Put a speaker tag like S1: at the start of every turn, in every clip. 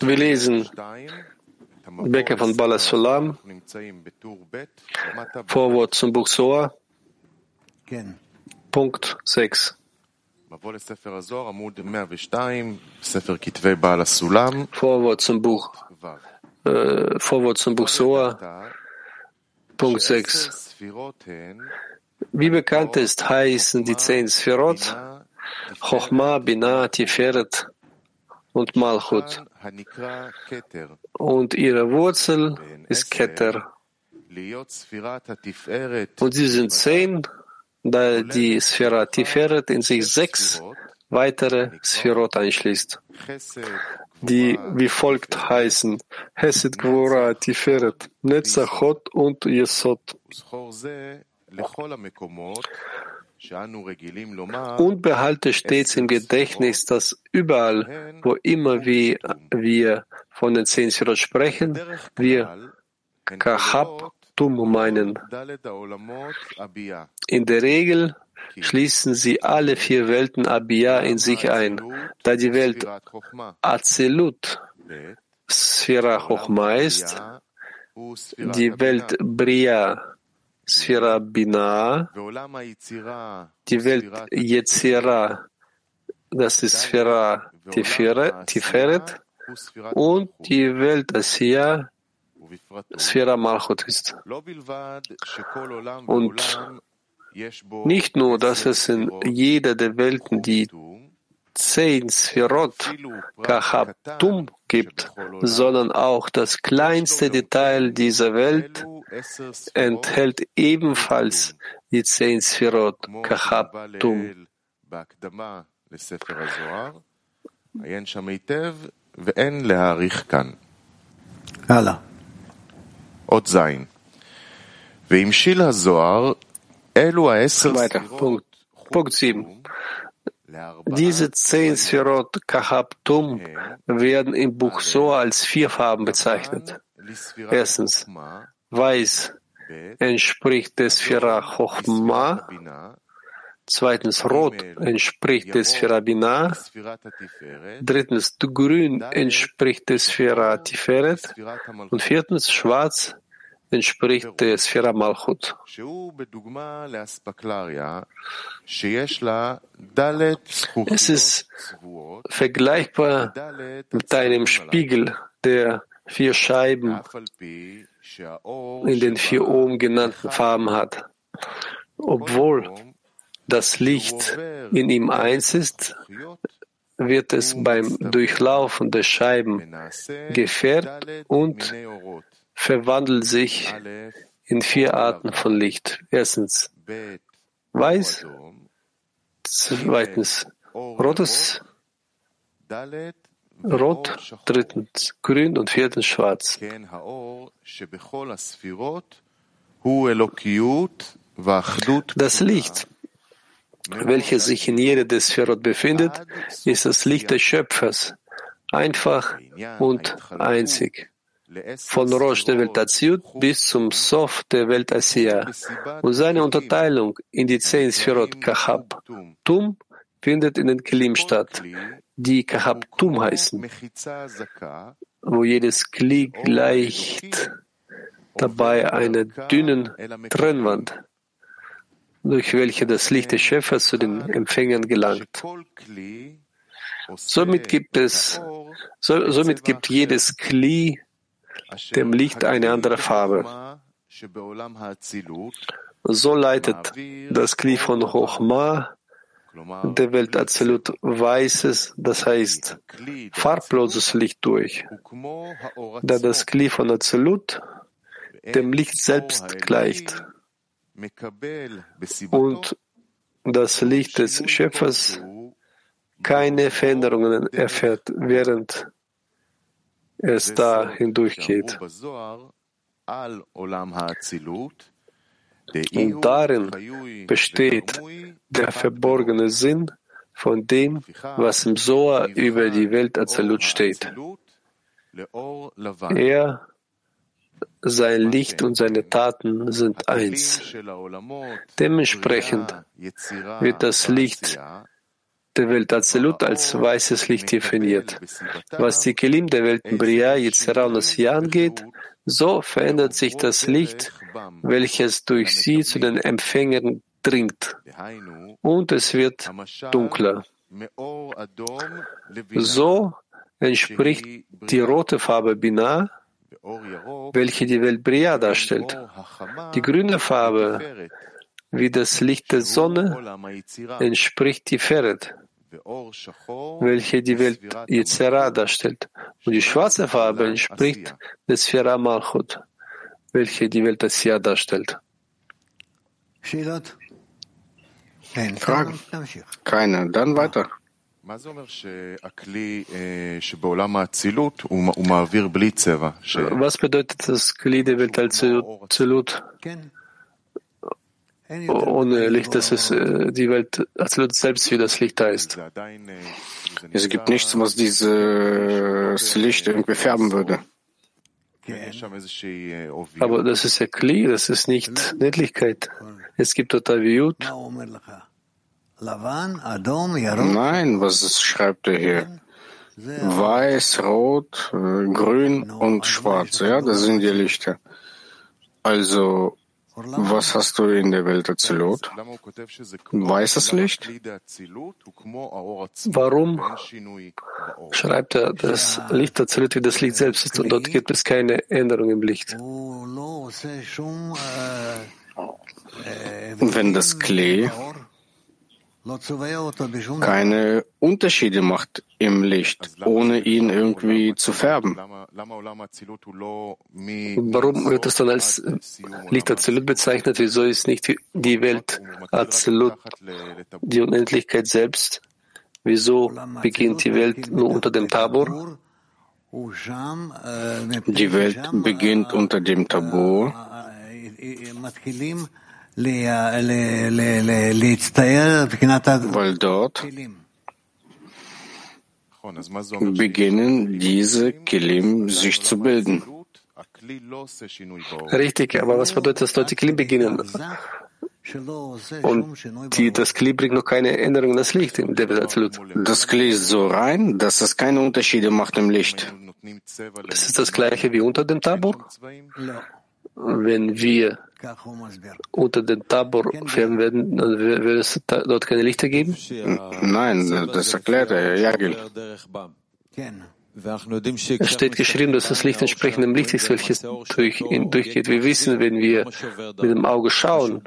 S1: Wir lesen Bäcker von Bala Sulam, Vorwort zum Buch Soa, Punkt 6. Vorwort zum Buch, äh, Vorwort zum Buch Soa, Punkt 6. Wie bekannt ist, heißen die zehn Sphirot Chochma, Binah, Tiferet und Malchut. Und ihre Wurzel ist Keter. Und sie sind zehn, da die Sphira Tiferet in sich sechs weitere Sphirot einschließt, die wie folgt heißen Hesed Gvora Tiferet, Netzachot und Yesod. Und behalte stets im Gedächtnis, dass überall, wo immer wir, wir von den zehn Sirot sprechen, wir Kahab Tum meinen. In der Regel schließen sie alle vier Welten Abia in sich ein, da die Welt Azelut Sphira Chochma ist, die Welt Bria Sphira Bina, die Welt Yetzira, das ist Sphira Tiferet, und die Welt Asiya, Sphira Malchut ist. Und nicht nur, dass es in jeder der Welten die zehn Sphirot Kachatum gibt, sondern auch das kleinste Detail dieser Welt enthält ebenfalls die zehn Sphirot
S2: Kachatum.
S1: Weiter, Punkt, Punkt 7. Diese zehn Sphirot Kahabtum werden im Buch Soa als vier Farben bezeichnet. Erstens, weiß entspricht des Sphira Chochma, zweitens, rot entspricht des Sphira Binah, drittens, grün entspricht des Sphira Tiferet. Und viertens, schwarz entspricht der Sphira Malchut. Es ist vergleichbar mit einem Spiegel, der vier Scheiben in den vier oben genannten Farben hat. Obwohl das Licht in ihm eins ist, wird es beim Durchlaufen der Scheiben gefärbt und verwandelt sich in vier Arten von Licht. Erstens weiß, zweitens rotes, rot, drittens grün und viertens schwarz. Das Licht, welches sich in jeder des Sphirot befindet, ist das Licht des Schöpfers, einfach und einzig von Rosh der Welt Aziut bis zum Sof der Welt Asiya. Und seine Unterteilung in die zehn Sphirot Kahab Tum findet in den Kelim statt, die Kahab Tum heißen, wo jedes Kli gleicht dabei einer dünnen Trennwand, durch welche das Licht des Schöpfers zu den Empfängern gelangt. Somit gibt es, so, somit gibt jedes Kli dem Licht eine andere Farbe. So leitet das Kli von Chochma der Welt Azelut weißes, das heißt farbloses Licht durch, da das Kli von Azelut dem Licht selbst gleicht. Und das Licht des Schöpfers keine Veränderungen erfährt, während es da hindurchgeht. Und darin besteht der verborgene Sinn von dem, was im Soa über die Welt Azalut steht. Er, sein Licht und seine Taten sind eins. Dementsprechend wird das Licht der Welt Azelut als weißes Licht definiert. Was die Kelim der Welten Bria, Yitzhara und Asiya angeht, so verändert sich das Licht, welches durch sie zu den Empfängern dringt, und es wird dunkler. So entspricht die rote Farbe Binah, welche die Welt Bria darstellt. Die grüne Farbe, wie das Licht der Sonne, entspricht die Feret, welche die Welt Yetzera darstellt. Und die schwarze Farbe entspricht der Sphera Malchut, welche die Welt Asiya darstellt.
S3: Fragen? Keine. Dann weiter.
S2: Was
S1: bedeutet das Kli der Welt als Zelut? Ohne Licht, dass es äh, die Welt Azelut selbst wie das Licht da ist.
S3: Es gibt nichts, was dieses Licht irgendwie färben würde.
S1: Aber das ist ja Kli, das ist nicht Niedlichkeit. Es gibt dort Aviut.
S3: Nein, was schreibt er hier? Weiß, Rot, äh, Grün und Schwarz, ja, das sind die Lichter. Also, was hast du in der Welt erzählt? Weißes Licht?
S1: Warum schreibt er, das Licht erzählt, wie das Licht selbst ist und dort gibt es keine Änderung im Licht?
S3: Wenn das Klee keine Unterschiede macht im Licht, ohne ihn irgendwie zu färben.
S1: Warum wird es dann als Licht Azelut bezeichnet? Wieso ist nicht die Welt Azelut die Unendlichkeit selbst? Wieso beginnt die Welt nur unter dem Tabor?
S3: Die Welt beginnt unter dem Tabor weil dort beginnen diese Kelim sich zu bilden.
S1: Richtig, aber was bedeutet das, dort die Kelim beginnen? Und die, das Kli bringt noch keine Änderung in das Licht in der Absolut.
S3: Das Kli ist so rein, dass es keine Unterschiede macht im Licht.
S1: Das ist das gleiche wie unter dem Tabor? Wenn wir unter den Tabor färben werden, dann wird es dort keine Lichter geben?
S3: Nein, das erklärt er, Jagel.
S1: Es steht geschrieben, dass das Licht entsprechend dem Licht ist, welches durch ihn durchgeht. Wir wissen, wenn wir mit dem Auge schauen,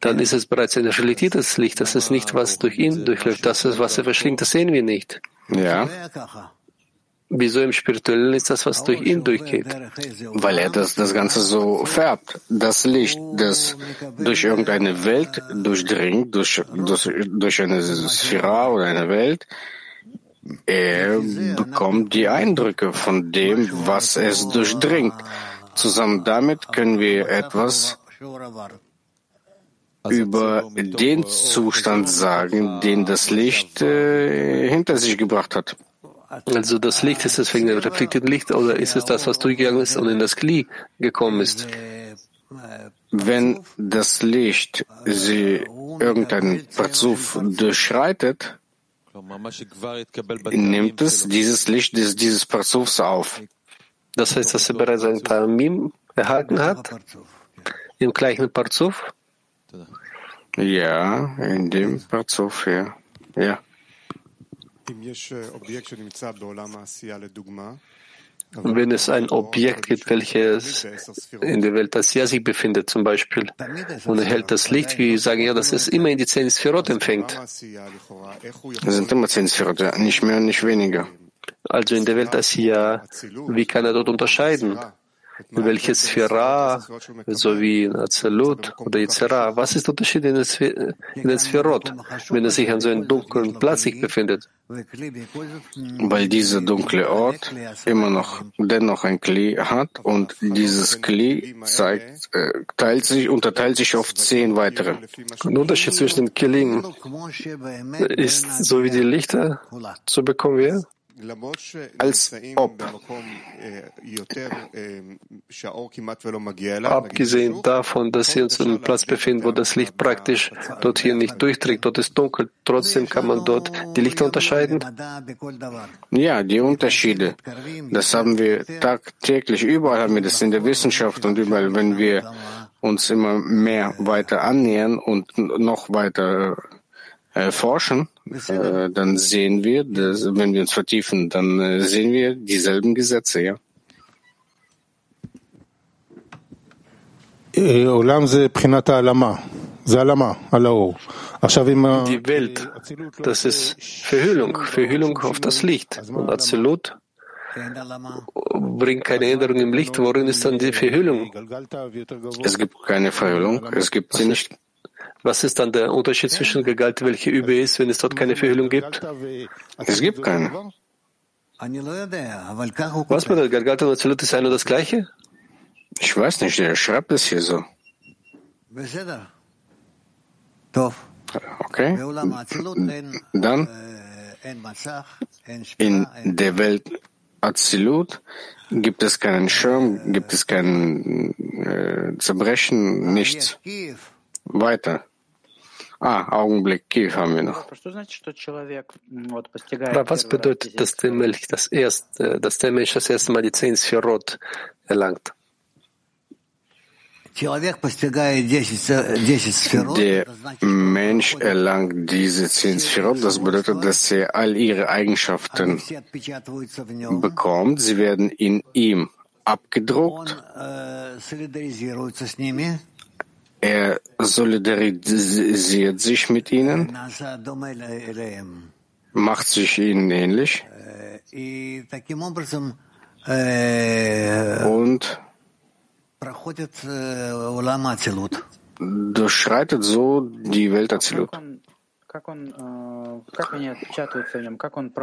S1: dann ist es bereits ein reflektiertes Licht. Das ist nicht, was durch ihn durchläuft. Das ist, was er verschlingt, das sehen wir nicht.
S3: Ja.
S1: Wieso im Spirituellen ist das, was durch ihn durchgeht?
S3: Weil er das, das Ganze so färbt. Das Licht, das durch irgendeine Welt durchdringt, durch, durch, durch eine Sphäre oder eine Welt, er bekommt die Eindrücke von dem, was es durchdringt. Zusammen damit können wir etwas über den Zustand sagen, den das Licht äh, hinter sich gebracht hat.
S1: Also das Licht, ist es wegen dem reflektierten Licht oder ist es das, was durchgegangen ist und in das Kli gekommen ist?
S3: Wenn das Licht sie irgendeinen Parzuf durchschreitet, nimmt es dieses Licht des, dieses Parzufs auf.
S1: Das heißt, dass er bereits ein Tamim erhalten hat, im gleichen Parzuf?
S3: Ja, in dem Parzuf, ja. ja.
S1: Wenn es ein Objekt gibt, welches in der Welt Asiya sich befindet, zum Beispiel, und erhält das Licht, wie sagen ja, dass es immer in die zehn Sphirot empfängt.
S3: Es sind immer zehn Sphirot, ja. nicht mehr, nicht weniger.
S1: Also in der Welt Asiya, wie kann er dort unterscheiden? Welches Sphira, so wie in Azalut oder Yitzhara, was ist der Unterschied in den Sphirot, wenn er sich an so einem dunklen Platz sich befindet?
S3: Weil dieser dunkle Ort immer noch dennoch ein Kli hat und dieses Kli zeigt, äh, teilt sich, unterteilt sich auf zehn weitere.
S1: Der Unterschied zwischen den Kelim ist so wie die Lichter, so bekommen wir
S3: als ob.
S1: Abgesehen davon, dass sie uns einen Platz befinden, wo das Licht praktisch dort hier nicht durchdringt, dort ist dunkel, trotzdem kann man dort die Lichter unterscheiden?
S3: Ja, die Unterschiede, das haben wir tagtäglich, überall haben wir das in der Wissenschaft und überall, wenn wir uns immer mehr weiter annähern und noch weiter äh, forschen, äh, dann sehen wir, dass, wenn wir uns vertiefen, dann äh, sehen wir dieselben Gesetze, ja.
S4: Die
S1: Welt, das ist Verhüllung, Verhüllung auf das Licht. Und Azilut bringt keine Änderung im Licht. Worin ist dann die Verhüllung?
S3: Es gibt keine Verhüllung, es gibt sie nicht.
S1: Was ist dann der Unterschied zwischen Gegalt, welche Übe ist, wenn es dort keine Verhüllung gibt?
S3: Es gibt keine.
S1: Was bedeutet Galgat und Azilut ist ein und das gleiche?
S3: Ich weiß nicht, er schreibt es hier so. Okay. Dann in der Welt Azilut gibt es keinen Schirm, gibt es kein äh, Zerbrechen, nichts. Weiter. Ah, Augenblick, Kiew haben wir noch.
S1: Was bedeutet, dass der Mensch das erste, dass der Mensch das erste Mal die zehn Sphirot erlangt?
S3: Der Mensch erlangt diese zehn Sphirot, das bedeutet, dass er all ihre Eigenschaften bekommt. Sie werden in ihm abgedruckt. Er solidarisiert sich mit ihnen, macht sich ihnen ähnlich und durchschreitet so die Welt Azilut.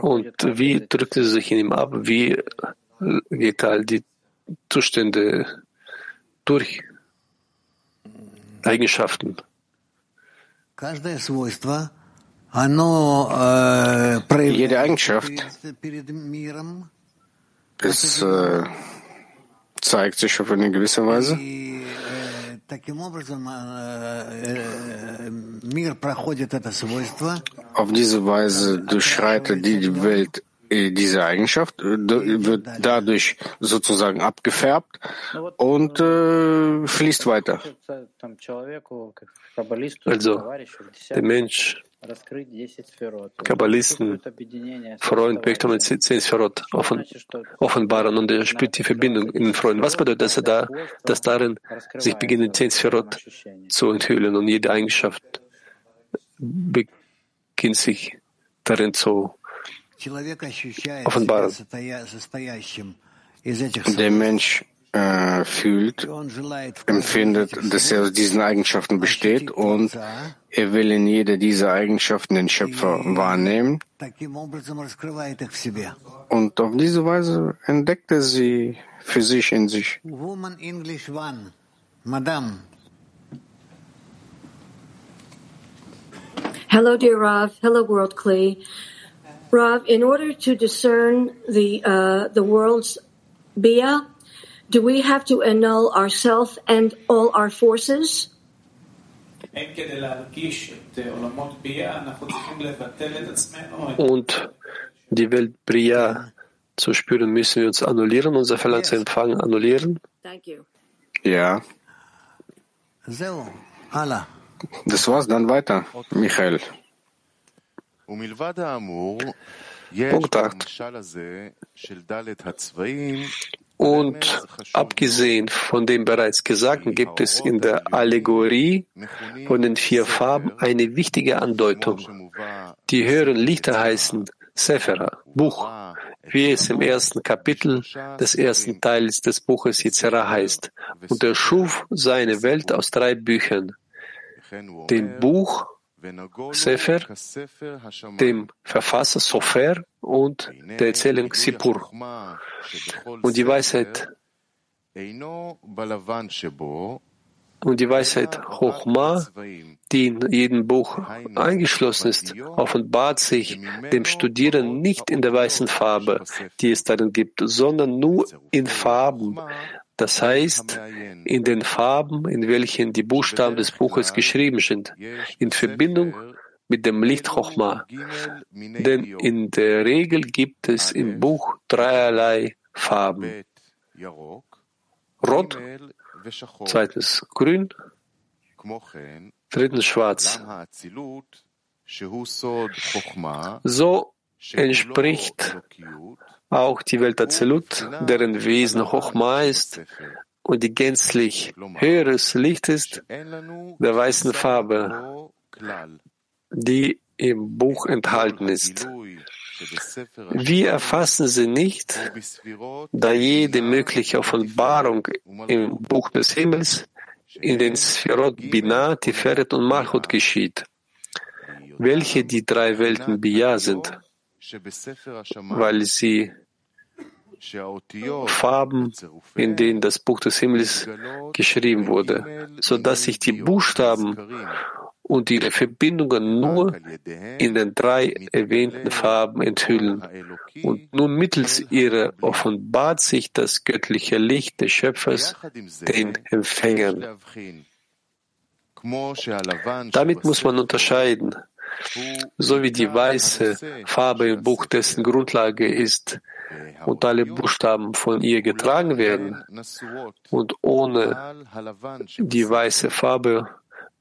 S1: Und wie drückt es sich in ihm ab? Wie geht all die Zustände durch? Eigenschaften.
S3: Jede Eigenschaft es, äh, zeigt sich auf eine gewisse Weise. Auf diese Weise durchschreitet die Welt diese Eigenschaft, wird dadurch sozusagen abgefärbt und äh, fließt weiter.
S1: Also der Mensch, Kabbalisten, Freund möchte man zehn Sphirot offen, offenbaren und er spürt die Verbindung in den Freunden. Was bedeutet, dass er da, dass darin sich beginnen, zehn Sphirot zu enthüllen und jede Eigenschaft beginnt sich darin zu offenbaren.
S3: Der Mensch äh, fühlt, empfindet, dass er aus diesen Eigenschaften besteht und er will in jeder dieser Eigenschaften den Schöpfer wahrnehmen. Und auf diese Weise entdeckt er sie für sich in sich.
S5: Hello, dear Rav. Hello, World Clay. Rav, in order to discern the uh, the world's bia, do we have to annul ourself and all our forces?
S1: Und die Welt Bria zu spüren, müssen wir uns annullieren, unser Verlangen zu empfangen, annullieren?
S3: Ja. Das war's, dann weiter, Michael.
S1: Punkt 8. Und abgesehen von dem bereits Gesagten gibt es in der Allegorie von den vier Farben eine wichtige Andeutung. Die höheren Lichter heißen Sephira, Buch, wie es im ersten Kapitel des ersten Teils des Buches Yitzhara heißt. Und er schuf seine Welt aus drei Büchern. Dem Buch Sefer, dem Verfasser Sofer und der Erzählung Sipur. Und die Weisheit Und die Weisheit Chochma, die in jedem Buch eingeschlossen ist, offenbart sich dem Studierenden nicht in der weißen Farbe, die es darin gibt, sondern nur in Farben. Das heißt, in den Farben, in welchen die Buchstaben des Buches geschrieben sind, in Verbindung mit dem Licht Chochma. Denn in der Regel gibt es im Buch dreierlei Farben. Rot, zweitens grün, drittens schwarz. So entspricht auch die Welt Azelut, deren Wesen Chochma ist und die gänzlich höheres Licht ist, der weißen Farbe, die im Buch enthalten ist. Wir erfassen sie nicht, da jede mögliche Offenbarung im Buch des Himmels in den Sphirot Binah, Tiferet und Malchut geschieht, welche die drei Welten Bia sind, weil sie Farben, in denen das Buch des Himmels geschrieben wurde, so dass sich die Buchstaben und ihre Verbindungen nur in den drei erwähnten Farben enthüllen. Und nur mittels ihrer offenbart sich das göttliche Licht des Schöpfers den Empfängern. Damit muss man unterscheiden. So wie die weiße Farbe im Buch dessen Grundlage ist und alle Buchstaben von ihr getragen werden. Und ohne die weiße Farbe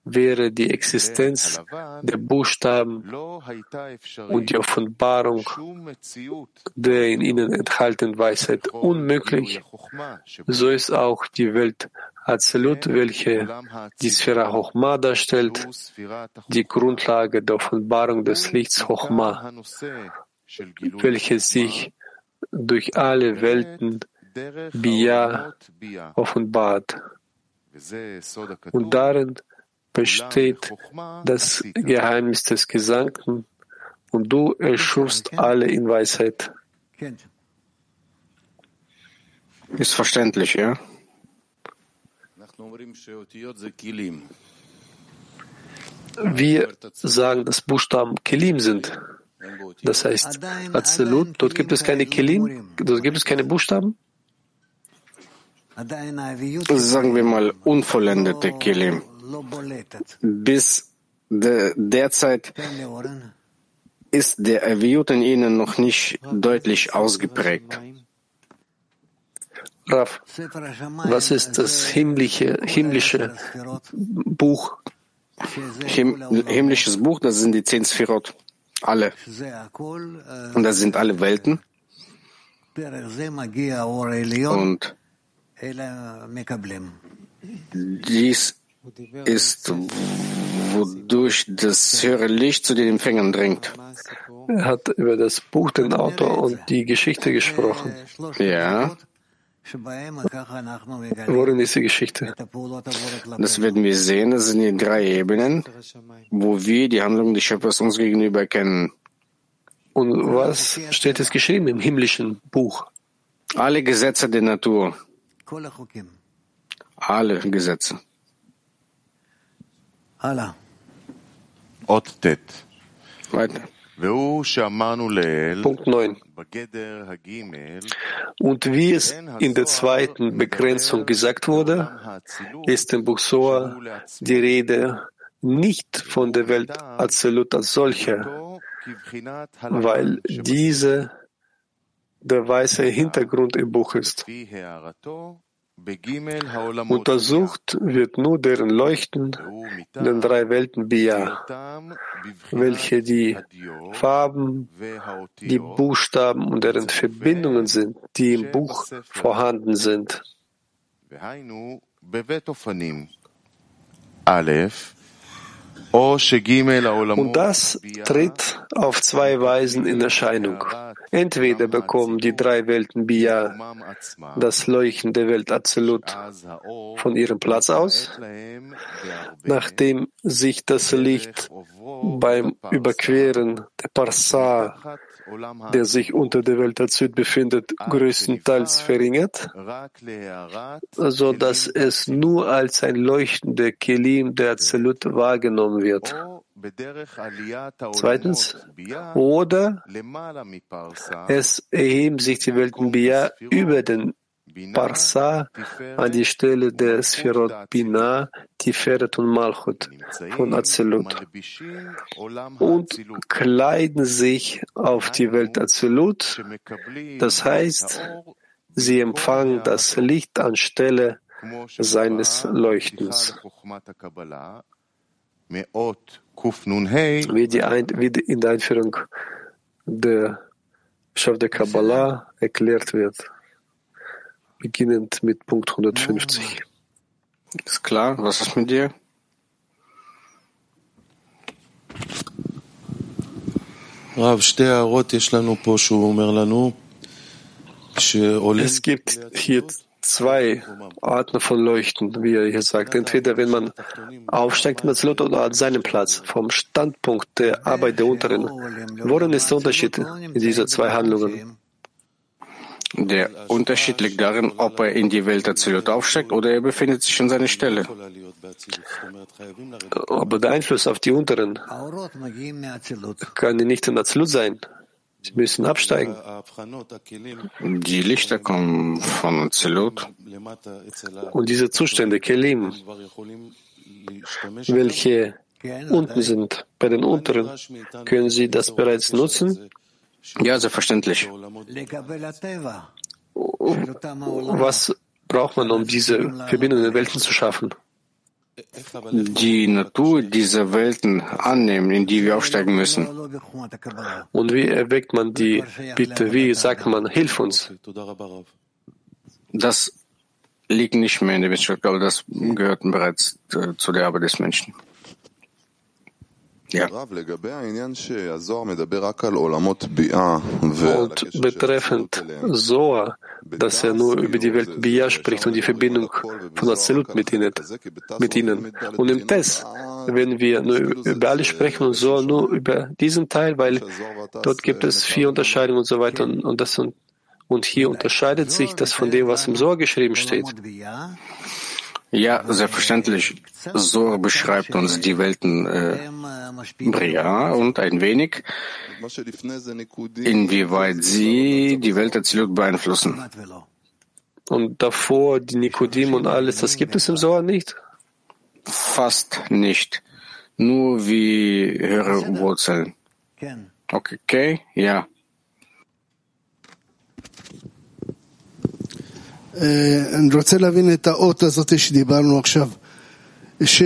S1: wäre die Existenz der Buchstaben und die Offenbarung der in ihnen enthaltenen Weisheit unmöglich, so ist auch die Welt Azelut, welche die Sphäre Chochma darstellt, die Grundlage der Offenbarung des Lichts Chochma, welche sich durch alle Welten Bia offenbart. Und darin besteht das Geheimnis des Gesandten und du erschufst alle in Weisheit.
S3: Ist verständlich, ja?
S1: Wir sagen, dass Buchstaben Kelim sind. Das heißt, Azelut, dort gibt es keine Kelim, dort gibt es keine Buchstaben?
S3: Sagen wir mal unvollendete Kelim. Bis de, derzeit ist der Aviut in ihnen noch nicht deutlich ausgeprägt.
S1: Rav, was ist das himmlische, himmlische Buch?
S3: Him, himmlisches Buch, das sind die zehn Sphirot. Alle. Und das sind alle Welten. Und dies ist, wodurch das höhere Licht zu den Empfängern dringt.
S1: Er hat über das Buch, den Autor und die Geschichte gesprochen.
S3: Ja.
S1: Worin ist die Geschichte?
S3: Das werden wir sehen. Das sind die drei Ebenen, wo wir die Handlung des Schöpfers uns gegenüber kennen.
S1: Und was steht es geschrieben im himmlischen Buch?
S3: Alle Gesetze der Natur. Alle Gesetze. Weiter.
S1: Punkt 9. Und wie es in der zweiten Begrenzung gesagt wurde, ist im Buch Soa die Rede nicht von der Welt Azelut als solcher, weil diese der weiße Hintergrund im Buch ist. Untersucht wird nur deren Leuchten in den drei Welten Bia, welche die Farben, die Buchstaben und deren Verbindungen sind, die im Buch vorhanden sind. Und das tritt auf zwei Weisen in Erscheinung. Entweder bekommen die drei Welten Bia, das Leuchten der Welt Absolut, von ihrem Platz aus, nachdem sich das Licht beim Überqueren der Parsa, der sich unter der Welt Absolut befindet, größtenteils verringert, so dass es nur als ein leuchtender Kelim der Absolut wahrgenommen wird. Zweitens, oder es erheben sich die Welten Bia über den Parsa an die Stelle der Sphirot Bina, Tiferet und Malchut von Azelut und kleiden sich auf die Welt Azelut, das heißt, sie empfangen das Licht anstelle seines Leuchtens. Wie, die Ein wie in der Einführung der Schaf der Kabbalah erklärt wird, beginnend mit Punkt 150.
S3: Ist klar, was ist mit dir?
S1: Es gibt hier zwei Arten von Leuchten, wie er hier sagt. Entweder wenn man aufsteigt in das Lot oder an seinem Platz, vom Standpunkt der Arbeit der Unteren. Worin ist der Unterschied in diesen zwei Handlungen?
S3: Der Unterschied liegt darin, ob er in die Welt Azilut aufsteigt oder er befindet sich an seiner Stelle.
S1: Aber der Einfluss auf die Unteren kann nicht in Azilut sein. Sie müssen absteigen.
S3: Die Lichter kommen von Azilut.
S1: Und diese Zustände, Kelim, welche unten sind, bei den Unteren, können Sie das bereits nutzen?
S3: Ja, selbstverständlich.
S1: Was braucht man, um diese verbindenden Welten zu schaffen?
S3: Die Natur dieser Welten annehmen, in die wir aufsteigen müssen.
S1: Und wie erweckt man die Bitte? Wie sagt man, hilf uns?
S3: Das liegt nicht mehr in der Wissenschaft, aber das gehört bereits äh, zu der Arbeit des Menschen. Ja.
S1: Und betreffend Zohar, dass er nur über die Welt Bia spricht und die Verbindung von Azelut mit ihnen, mit ihnen. Und im Test, wenn wir nur über alles sprechen und Zohar nur über diesen Teil, weil dort gibt es vier Unterscheidungen und so weiter und, und das und, und hier unterscheidet sich das von dem, was im Zohar geschrieben steht.
S3: Ja, selbstverständlich. So beschreibt uns die Welten äh, Bria und ein wenig, inwieweit sie die Welt Azilut beeinflussen.
S1: Und davor die Nikodim und alles, das gibt es im Sohar nicht?
S3: Fast nicht. Nur wie höhere Wurzeln. Okay, okay, ja.
S1: Ich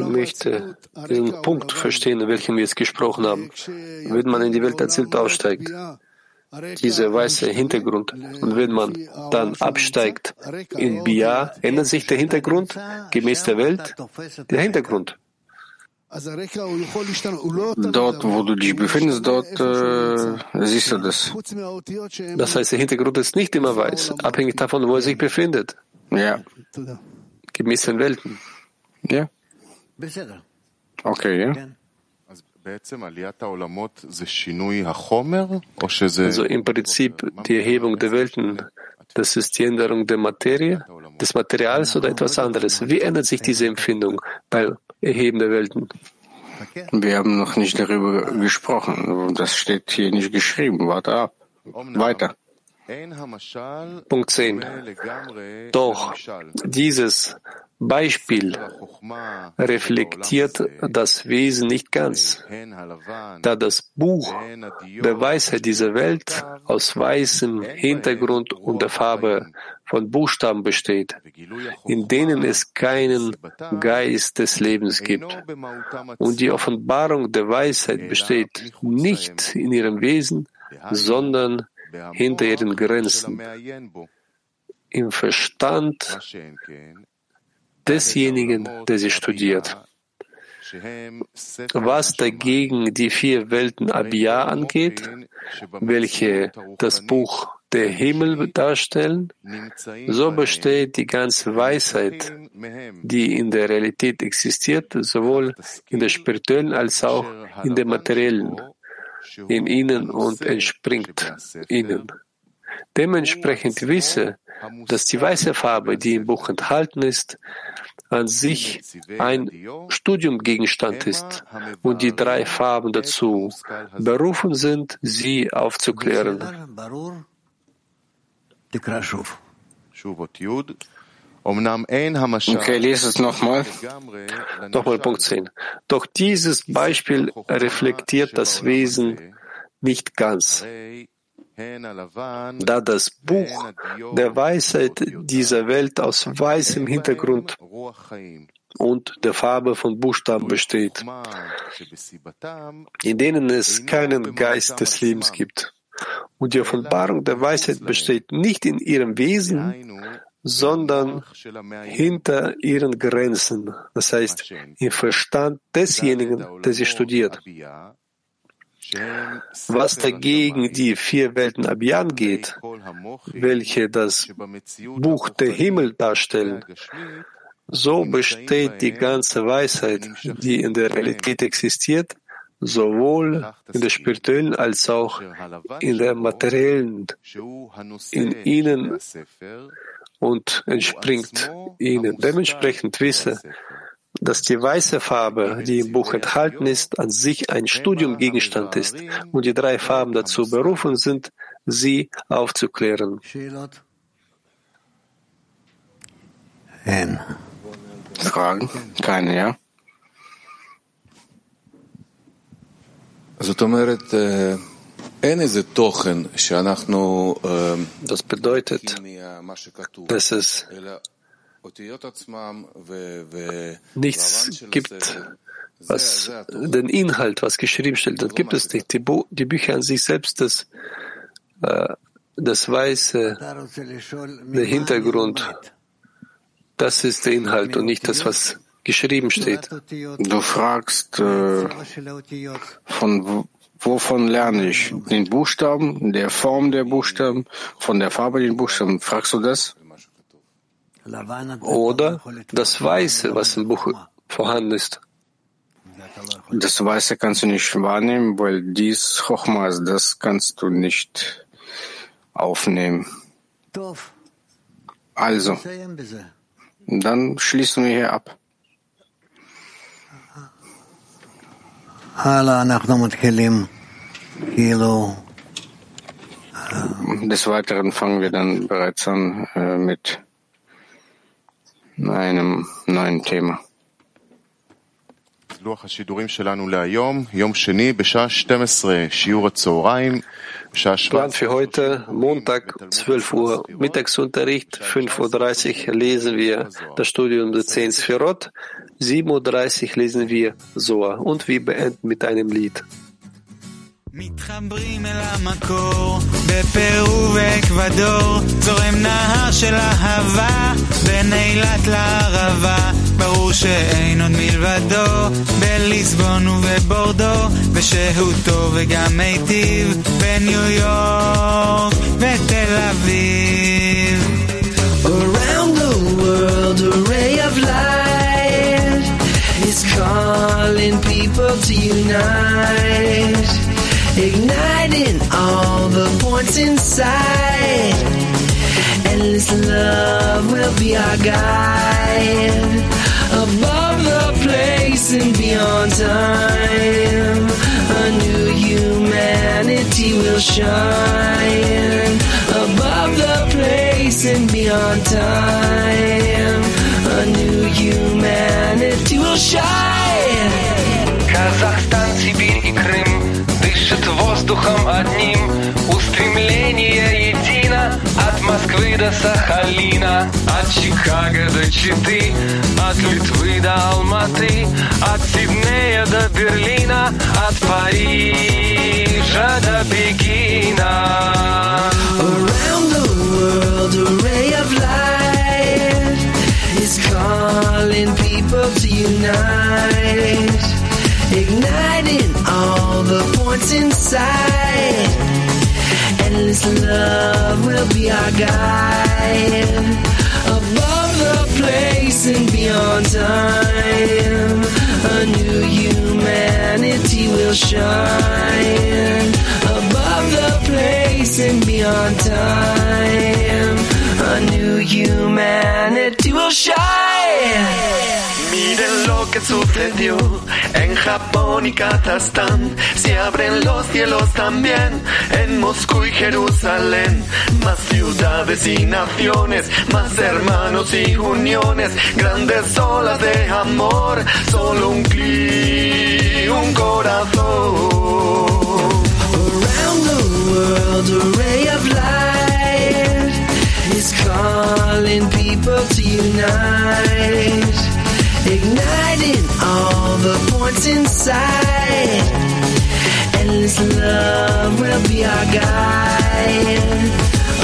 S1: möchte den Punkt verstehen, in welchem wir jetzt gesprochen haben. Wenn man in die Welt erzählt aufsteigt, dieser weiße Hintergrund, und wenn man dann absteigt in Bia, ändert sich der Hintergrund gemäß der Welt? Der Hintergrund.
S3: Dort, wo du dich befindest, dort äh, siehst du das.
S1: Das heißt, der Hintergrund ist nicht immer weiß, abhängig davon, wo er sich befindet.
S3: Ja.
S1: Gemäß den Welten.
S3: Ja. Okay, ja.
S1: Also im Prinzip die Erhebung der Welten, das ist die Änderung der Materie, des Materials oder etwas anderes. Wie ändert sich diese Empfindung beim Erheben der Welten?
S3: Wir haben noch nicht darüber gesprochen. Das steht hier nicht geschrieben. Warte ab. Weiter.
S1: Punkt 10. Doch dieses Beispiel reflektiert das Wesen nicht ganz, da das Buch der Weisheit dieser Welt aus weißem Hintergrund und der Farbe von Buchstaben besteht, in denen es keinen Geist des Lebens gibt. Und die Offenbarung der Weisheit besteht nicht in ihrem Wesen, sondern hinter ihren Grenzen, im Verstand desjenigen, der sie studiert. Was dagegen die vier Welten Abia angeht, welche das Buch der Himmel darstellen, so besteht die ganze Weisheit, die in der Realität existiert, sowohl in der spirituellen als auch in der materiellen, in ihnen und entspringt ihnen. Dementsprechend wisse, dass die weiße Farbe, die im Buch enthalten ist, an sich ein Studiumgegenstand ist und die drei Farben dazu berufen sind, sie aufzuklären.
S3: Okay, lese es nochmal.
S1: Nochmal Punkt 10. Doch dieses Beispiel reflektiert das Wesen nicht ganz da das Buch der Weisheit dieser Welt aus weißem Hintergrund und der Farbe von Buchstaben besteht, in denen es keinen Geist des Lebens gibt. Und die Offenbarung der Weisheit besteht nicht in ihrem Wesen, sondern hinter ihren Grenzen, das heißt im Verstand desjenigen, der sie studiert. Was dagegen die vier Welten Abyan geht, welche das Buch der Himmel darstellen, so besteht die ganze Weisheit, die in der Realität existiert, sowohl in der spirituellen als auch in der materiellen, in ihnen und entspringt ihnen. Dementsprechend wisse, dass die weiße Farbe, die im Buch enthalten ist, an sich ein Studiumgegenstand ist und die drei Farben dazu berufen sind, sie aufzuklären.
S3: Fragen? Keine, ja?
S1: Das bedeutet, dass es nichts gibt, was den Inhalt, was geschrieben steht, das gibt es nicht. Die, Bo die Bücher an sich selbst, das, äh, das weiße, der Hintergrund, das ist der Inhalt und nicht das, was geschrieben steht.
S3: Du fragst, äh, von wovon lerne ich? Den Buchstaben, der Form der Buchstaben, von der Farbe den Buchstaben. Fragst du das?
S1: Oder das Weiße, was im Buch vorhanden ist.
S3: Das Weiße kannst du nicht wahrnehmen, weil dies Chochma ist, das kannst du nicht aufnehmen. Also, dann schließen wir hier ab. Des Weiteren fangen wir dann bereits an äh, mit einem neuen Thema.
S2: Plan
S1: für heute, Montag, 12 Uhr, Mittagsunterricht, 5.30 Uhr lesen wir das Studium der 10 Sphirot, 7.30 Uhr lesen wir Soa und wir beenden mit einem Lied.
S6: מתחברים אל המקור, בפרו ואקוודור, זורם נהר של אהבה, בין אילת לערבה, ברור שאין עוד מלבדו, בליסבון ובבורדו, ושהותו וגם מיטיב, בניו יורק ותל אביב.
S7: Around the world, a ray of light is calling people to unite. Igniting all the points inside. Endless love will be our guide. Above the place and beyond time, a new humanity will shine. Above the place and beyond time, a new humanity will shine.
S8: Воздухом одним. Устремление едино От Москвы до Сахалина От Чикаго до Читы От Литвы до Алматы От Сиднея до Берлина От Парижа до Пекина.
S7: Around the world a ray of light Is calling people to unite igniting all the points inside. Endless love will be our guide. Above the place and beyond time, a new humanity will shine. Above the place and beyond time, a new humanity will shine.
S9: Miren lo que sucedió en Japón y Kazajstán. Se abren los cielos también en Moscú y Jerusalén. Más ciudades y naciones, más hermanos y uniones. Grandes olas de amor, solo un clic, un corazón.
S7: Around the world, a ray of light is calling people to unite, igniting all the points inside. Endless love will be our guide.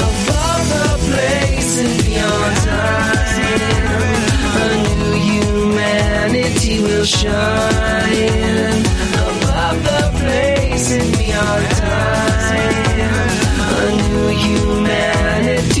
S7: Above the place and beyond time, a new humanity will shine. Above the place and beyond time, a new humanity.